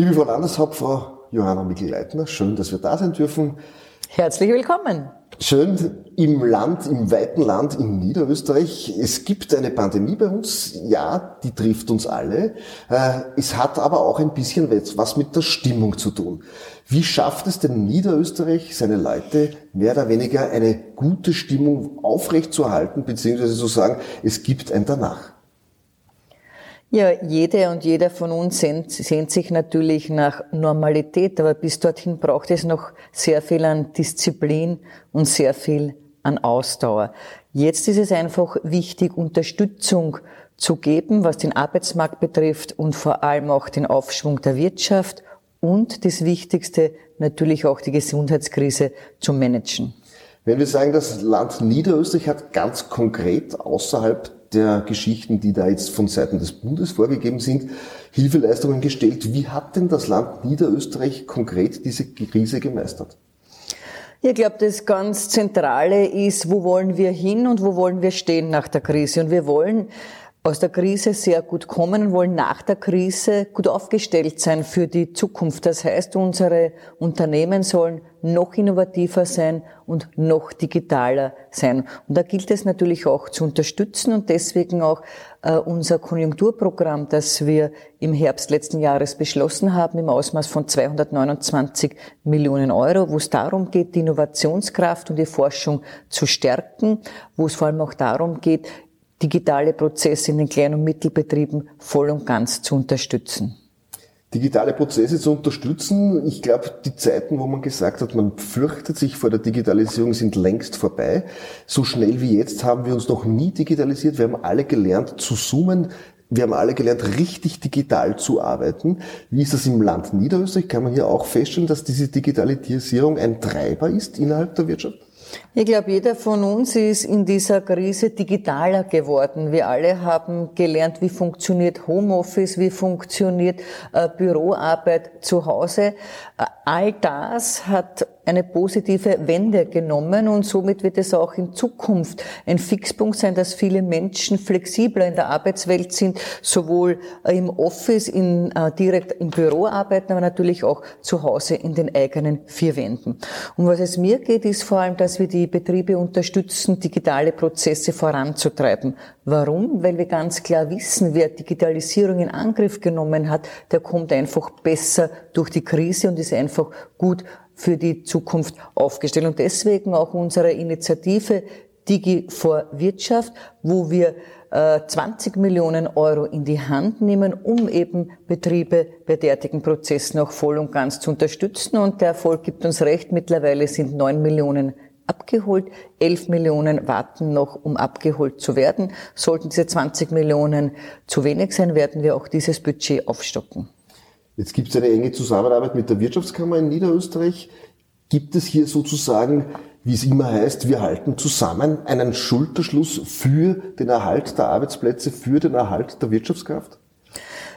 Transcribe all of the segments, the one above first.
Liebe Frau Landeshauptfrau Johanna Mikl-Leitner, schön, dass wir da sein dürfen. Herzlich willkommen. Schön im Land, im weiten Land in Niederösterreich. Es gibt eine Pandemie bei uns. Ja, die trifft uns alle. Äh, es hat aber auch ein bisschen was mit der Stimmung zu tun. Wie schafft es denn Niederösterreich, seine Leute mehr oder weniger eine gute Stimmung aufrechtzuerhalten, beziehungsweise zu sagen, es gibt ein Danach? Ja, jede und jeder von uns sehnt, sehnt, sich natürlich nach Normalität, aber bis dorthin braucht es noch sehr viel an Disziplin und sehr viel an Ausdauer. Jetzt ist es einfach wichtig, Unterstützung zu geben, was den Arbeitsmarkt betrifft und vor allem auch den Aufschwung der Wirtschaft und das Wichtigste natürlich auch die Gesundheitskrise zu managen. Wenn wir sagen, das Land Niederösterreich hat ganz konkret außerhalb der Geschichten, die da jetzt von Seiten des Bundes vorgegeben sind, Hilfeleistungen gestellt. Wie hat denn das Land Niederösterreich konkret diese Krise gemeistert? Ich glaube, das ganz Zentrale ist, wo wollen wir hin und wo wollen wir stehen nach der Krise. Und wir wollen aus der Krise sehr gut kommen und wollen nach der Krise gut aufgestellt sein für die Zukunft. Das heißt, unsere Unternehmen sollen noch innovativer sein und noch digitaler sein. Und da gilt es natürlich auch zu unterstützen und deswegen auch äh, unser Konjunkturprogramm, das wir im Herbst letzten Jahres beschlossen haben, im Ausmaß von 229 Millionen Euro, wo es darum geht, die Innovationskraft und die Forschung zu stärken, wo es vor allem auch darum geht, digitale Prozesse in den Klein- und Mittelbetrieben voll und ganz zu unterstützen. Digitale Prozesse zu unterstützen. Ich glaube, die Zeiten, wo man gesagt hat, man fürchtet sich vor der Digitalisierung, sind längst vorbei. So schnell wie jetzt haben wir uns noch nie digitalisiert. Wir haben alle gelernt zu zoomen. Wir haben alle gelernt, richtig digital zu arbeiten. Wie ist das im Land Niederösterreich? Kann man hier auch feststellen, dass diese Digitalisierung ein Treiber ist innerhalb der Wirtschaft? Ich glaube, jeder von uns ist in dieser Krise digitaler geworden. Wir alle haben gelernt, wie funktioniert Homeoffice, wie funktioniert äh, Büroarbeit zu Hause. Äh, all das hat eine positive Wende genommen und somit wird es auch in Zukunft ein Fixpunkt sein, dass viele Menschen flexibler in der Arbeitswelt sind, sowohl äh, im Office, in, äh, direkt im Büro arbeiten, aber natürlich auch zu Hause in den eigenen vier Wänden. Und was es mir geht, ist vor allem, dass wir die Betriebe unterstützen, digitale Prozesse voranzutreiben. Warum? Weil wir ganz klar wissen, wer Digitalisierung in Angriff genommen hat, der kommt einfach besser durch die Krise und ist einfach gut für die Zukunft aufgestellt. Und deswegen auch unsere Initiative Digi vor Wirtschaft, wo wir 20 äh, Millionen Euro in die Hand nehmen, um eben Betriebe bei derartigen Prozessen auch voll und ganz zu unterstützen. Und der Erfolg gibt uns recht. Mittlerweile sind 9 Millionen abgeholt, 11 Millionen warten noch, um abgeholt zu werden. Sollten diese 20 Millionen zu wenig sein, werden wir auch dieses Budget aufstocken. Jetzt gibt es eine enge Zusammenarbeit mit der Wirtschaftskammer in Niederösterreich. Gibt es hier sozusagen, wie es immer heißt, wir halten zusammen einen Schulterschluss für den Erhalt der Arbeitsplätze, für den Erhalt der Wirtschaftskraft?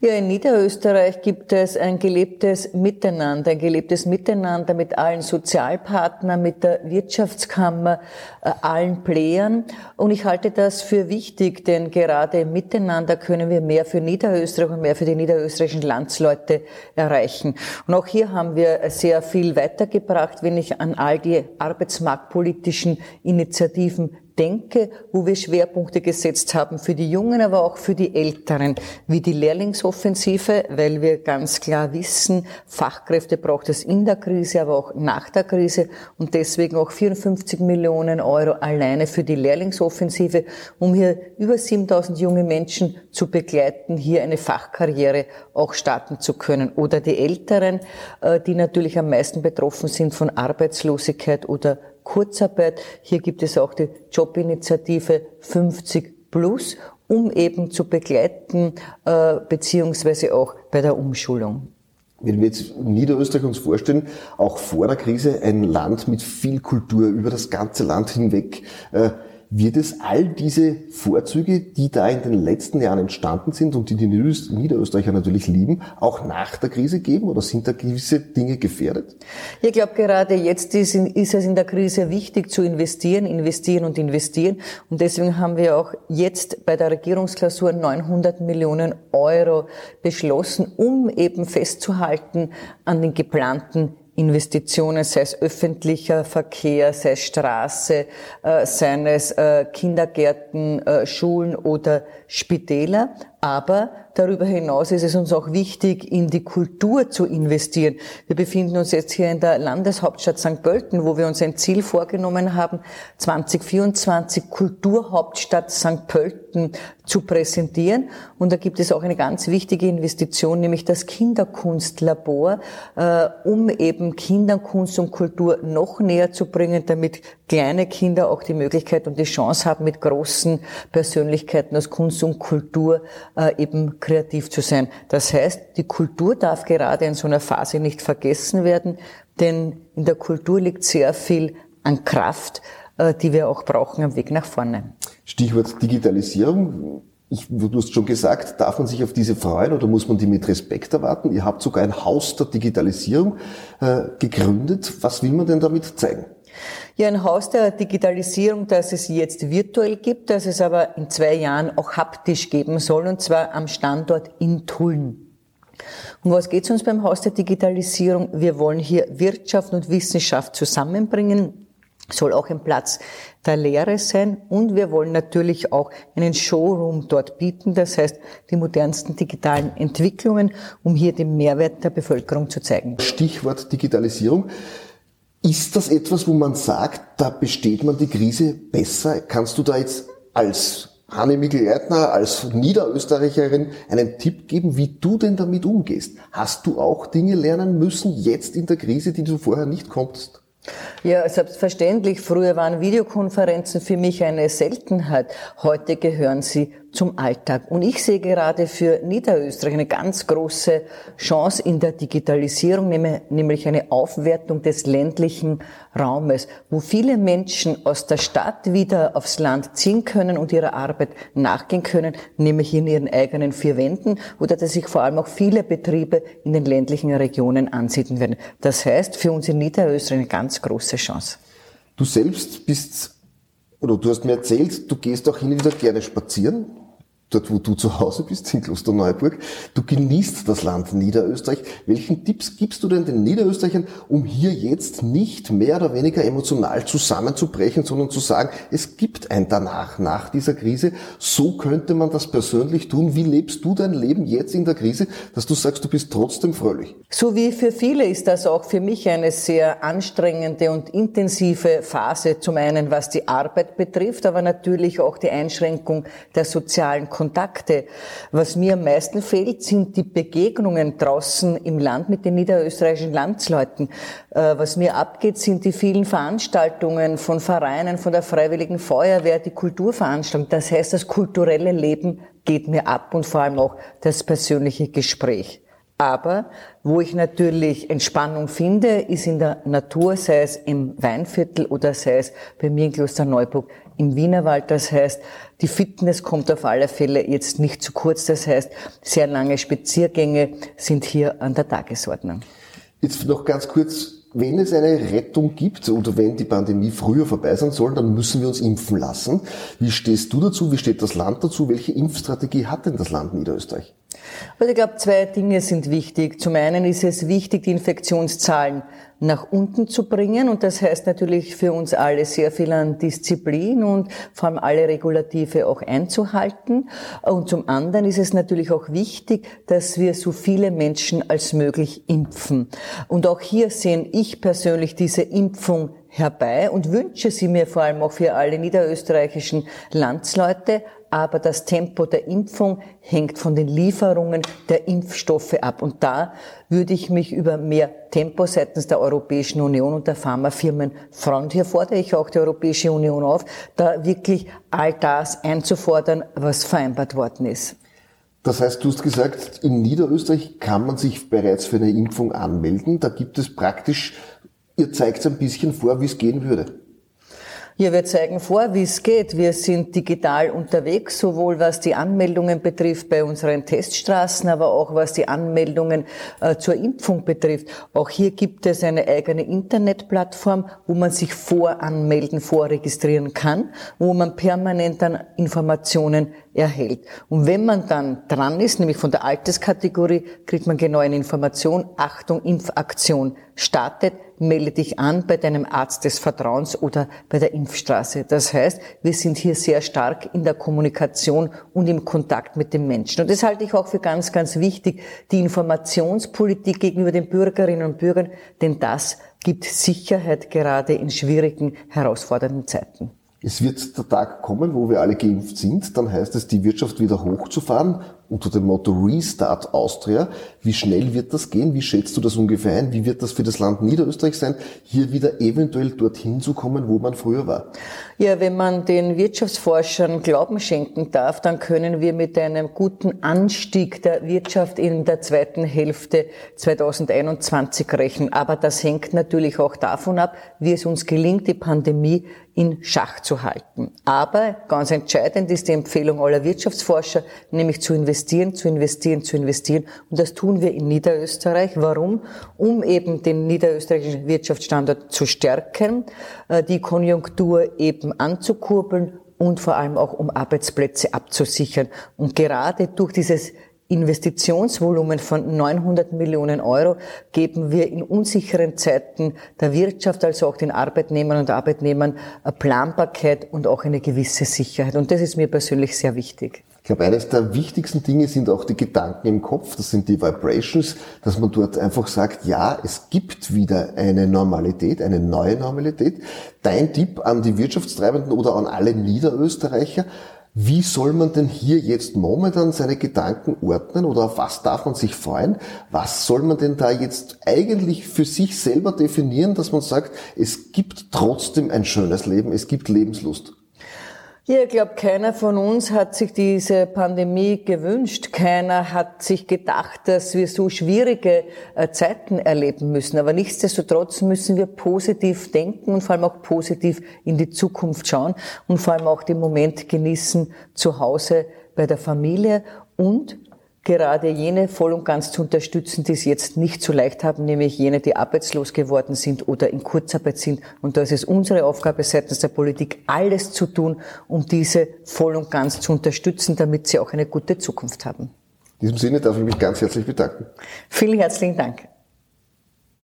Ja, in Niederösterreich gibt es ein gelebtes Miteinander, ein gelebtes Miteinander mit allen Sozialpartnern, mit der Wirtschaftskammer, äh, allen Playern. Und ich halte das für wichtig, denn gerade im Miteinander können wir mehr für Niederösterreich und mehr für die niederösterreichischen Landsleute erreichen. Und auch hier haben wir sehr viel weitergebracht, wenn ich an all die arbeitsmarktpolitischen Initiativen denke, wo wir Schwerpunkte gesetzt haben für die Jungen, aber auch für die Älteren, wie die Lehrlingsoffensive, weil wir ganz klar wissen, Fachkräfte braucht es in der Krise, aber auch nach der Krise und deswegen auch 54 Millionen Euro alleine für die Lehrlingsoffensive, um hier über 7000 junge Menschen zu begleiten, hier eine Fachkarriere auch starten zu können. Oder die Älteren, äh, die natürlich am meisten betroffen sind von Arbeitslosigkeit oder Kurzarbeit. Hier gibt es auch die Jobinitiative 50 Plus, um eben zu begleiten, äh, beziehungsweise auch bei der Umschulung. Wenn wir jetzt Niederösterreich uns vorstellen, auch vor der Krise ein Land mit viel Kultur über das ganze Land hinweg, äh, wird es all diese Vorzüge, die da in den letzten Jahren entstanden sind und die die Niederösterreicher natürlich lieben, auch nach der Krise geben oder sind da gewisse Dinge gefährdet? Ich glaube, gerade jetzt ist, ist es in der Krise wichtig zu investieren, investieren und investieren. Und deswegen haben wir auch jetzt bei der Regierungsklausur 900 Millionen Euro beschlossen, um eben festzuhalten an den geplanten Investitionen, sei es öffentlicher Verkehr, sei es Straße, äh, seien es äh, Kindergärten, äh, Schulen oder Spitäler. Aber darüber hinaus ist es uns auch wichtig, in die Kultur zu investieren. Wir befinden uns jetzt hier in der Landeshauptstadt St. Pölten, wo wir uns ein Ziel vorgenommen haben, 2024 Kulturhauptstadt St. Pölten zu präsentieren. Und da gibt es auch eine ganz wichtige Investition, nämlich das Kinderkunstlabor, äh, um eben Kinderkunst und Kultur noch näher zu bringen, damit kleine Kinder auch die Möglichkeit und die Chance haben, mit großen Persönlichkeiten aus Kunst und Kultur äh, eben kreativ zu sein. Das heißt, die Kultur darf gerade in so einer Phase nicht vergessen werden, denn in der Kultur liegt sehr viel an Kraft, äh, die wir auch brauchen am Weg nach vorne. Stichwort Digitalisierung. Ich, du hast schon gesagt, darf man sich auf diese freuen oder muss man die mit Respekt erwarten? Ihr habt sogar ein Haus der Digitalisierung äh, gegründet. Was will man denn damit zeigen? Ja, ein Haus der Digitalisierung, das es jetzt virtuell gibt, das es aber in zwei Jahren auch haptisch geben soll, und zwar am Standort in Tulln. Um was geht es uns beim Haus der Digitalisierung? Wir wollen hier Wirtschaft und Wissenschaft zusammenbringen, soll auch ein Platz der Lehre sein und wir wollen natürlich auch einen Showroom dort bieten, das heißt die modernsten digitalen Entwicklungen, um hier den Mehrwert der Bevölkerung zu zeigen. Stichwort Digitalisierung. Ist das etwas, wo man sagt, da besteht man die Krise besser? Kannst du da jetzt als Hanne Mikl-Leitner, als Niederösterreicherin einen Tipp geben, wie du denn damit umgehst? Hast du auch Dinge lernen müssen jetzt in der Krise, die du vorher nicht konntest? Ja, selbstverständlich. Früher waren Videokonferenzen für mich eine Seltenheit. Heute gehören sie zum Alltag. Und ich sehe gerade für Niederösterreich eine ganz große Chance in der Digitalisierung, nämlich eine Aufwertung des ländlichen Raumes, wo viele Menschen aus der Stadt wieder aufs Land ziehen können und ihrer Arbeit nachgehen können, nämlich in ihren eigenen vier Wänden, oder dass sich vor allem auch viele Betriebe in den ländlichen Regionen ansiedeln werden. Das heißt, für uns in Niederösterreich eine ganz große Chance. Du selbst bist, oder du hast mir erzählt, du gehst auch hin und wieder gerne spazieren dort wo du zu Hause bist, in Klosterneuburg. Du genießt das Land Niederösterreich. Welchen Tipps gibst du denn den Niederösterreichern, um hier jetzt nicht mehr oder weniger emotional zusammenzubrechen, sondern zu sagen, es gibt ein Danach, nach dieser Krise. So könnte man das persönlich tun. Wie lebst du dein Leben jetzt in der Krise, dass du sagst, du bist trotzdem fröhlich? So wie für viele ist das auch für mich eine sehr anstrengende und intensive Phase. Zum einen, was die Arbeit betrifft, aber natürlich auch die Einschränkung der sozialen Kontakte. Was mir am meisten fehlt, sind die Begegnungen draußen im Land mit den niederösterreichischen Landsleuten. Äh, was mir abgeht, sind die vielen Veranstaltungen von Vereinen, von der Freiwilligen Feuerwehr, die Kulturveranstaltungen. Das heißt, das kulturelle Leben geht mir ab und vor allem auch das persönliche Gespräch. Aber wo ich natürlich Entspannung finde, ist in der Natur, sei es im Weinviertel oder sei es bei mir in Klosterneuburg im Wienerwald. Das heißt, die Fitness kommt auf alle Fälle jetzt nicht zu kurz. Das heißt, sehr lange Spaziergänge sind hier an der Tagesordnung. Jetzt noch ganz kurz wenn es eine Rettung gibt oder wenn die Pandemie früher vorbei sein soll, dann müssen wir uns impfen lassen. Wie stehst du dazu? Wie steht das Land dazu? Welche Impfstrategie hat denn das Land Niederösterreich? Also ich glaube, zwei Dinge sind wichtig. Zum einen ist es wichtig, die Infektionszahlen nach unten zu bringen. Und das heißt natürlich für uns alle sehr viel an Disziplin und vor allem alle Regulative auch einzuhalten. Und zum anderen ist es natürlich auch wichtig, dass wir so viele Menschen als möglich impfen. Und auch hier sehen ich persönlich diese Impfung herbei und wünsche sie mir vor allem auch für alle niederösterreichischen Landsleute, aber das Tempo der Impfung hängt von den Lieferungen der Impfstoffe ab. Und da würde ich mich über mehr Tempo seitens der Europäischen Union und der Pharmafirmen freuen. hier fordere ich auch die Europäische Union auf, da wirklich all das einzufordern, was vereinbart worden ist. Das heißt, du hast gesagt, in Niederösterreich kann man sich bereits für eine Impfung anmelden. Da gibt es praktisch, ihr zeigt ein bisschen vor, wie es gehen würde. Ja, wir zeigen vor, wie es geht. Wir sind digital unterwegs, sowohl was die Anmeldungen betrifft bei unseren Teststraßen, aber auch was die Anmeldungen äh, zur Impfung betrifft. Auch hier gibt es eine eigene Internetplattform, wo man sich voranmelden, vorregistrieren kann, wo man permanent dann Informationen erhält. Und wenn man dann dran ist, nämlich von der Alterskategorie, kriegt man genau eine Information, Achtung, Impfaktion startet, melde dich an bei deinem Arzt des Vertrauens oder bei der Impfstraße. Das heißt, wir sind hier sehr stark in der Kommunikation und im Kontakt mit den Menschen. Und das halte ich auch für ganz, ganz wichtig, die Informationspolitik gegenüber den Bürgerinnen und Bürgern, denn das gibt Sicherheit gerade in schwierigen, herausfordernden Zeiten. Es wird der Tag kommen, wo wir alle geimpft sind. Dann heißt es, die Wirtschaft wieder hochzufahren unter dem Motto Restart Austria. Wie schnell wird das gehen? Wie schätzt du das ungefähr ein? Wie wird das für das Land Niederösterreich sein, hier wieder eventuell dorthin zu kommen, wo man früher war? Ja, wenn man den Wirtschaftsforschern Glauben schenken darf, dann können wir mit einem guten Anstieg der Wirtschaft in der zweiten Hälfte 2021 rechnen. Aber das hängt natürlich auch davon ab, wie es uns gelingt, die Pandemie in Schach zu halten. Aber ganz entscheidend ist die Empfehlung aller Wirtschaftsforscher, nämlich zu investieren, zu investieren, zu investieren. Und das tun wir in Niederösterreich. Warum? Um eben den niederösterreichischen Wirtschaftsstandort zu stärken, äh, die Konjunktur eben anzukurbeln und vor allem auch um Arbeitsplätze abzusichern. Und gerade durch dieses Investitionsvolumen von 900 Millionen Euro geben wir in unsicheren Zeiten der Wirtschaft, also auch den Arbeitnehmern und Arbeitnehmern, eine Planbarkeit und auch eine gewisse Sicherheit. Und das ist mir persönlich sehr wichtig. Ich glaube, eines der wichtigsten Dinge sind auch die Gedanken im Kopf, das sind die Vibrations, dass man dort einfach sagt, ja, es gibt wieder eine Normalität, eine neue Normalität. Dein Tipp an die Wirtschaftstreibenden oder an alle Niederösterreicher, wie soll man denn hier jetzt momentan seine Gedanken ordnen oder auf was darf man sich freuen? Was soll man denn da jetzt eigentlich für sich selber definieren, dass man sagt, es gibt trotzdem ein schönes Leben, es gibt Lebenslust? Ja, ich glaube, keiner von uns hat sich diese Pandemie gewünscht. Keiner hat sich gedacht, dass wir so schwierige äh, Zeiten erleben müssen. Aber nichtsdestotrotz müssen wir positiv denken und vor allem auch positiv in die Zukunft schauen und vor allem auch den Moment genießen zu Hause bei der Familie und gerade jene voll und ganz zu unterstützen, die es jetzt nicht so leicht haben, nämlich jene, die arbeitslos geworden sind oder in Kurzarbeit sind. Und da ist es unsere Aufgabe seitens der Politik, alles zu tun, um diese voll und ganz zu unterstützen, damit sie auch eine gute Zukunft haben. In diesem Sinne darf ich mich ganz herzlich bedanken. Vielen herzlichen Dank.